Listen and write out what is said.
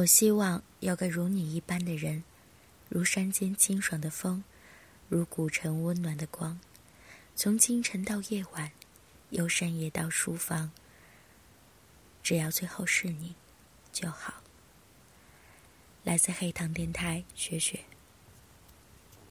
我希望有个如你一般的人，如山间清爽的风，如古城温暖的光，从清晨到夜晚，由深夜到书房，只要最后是你就好。来自黑糖电台，雪雪。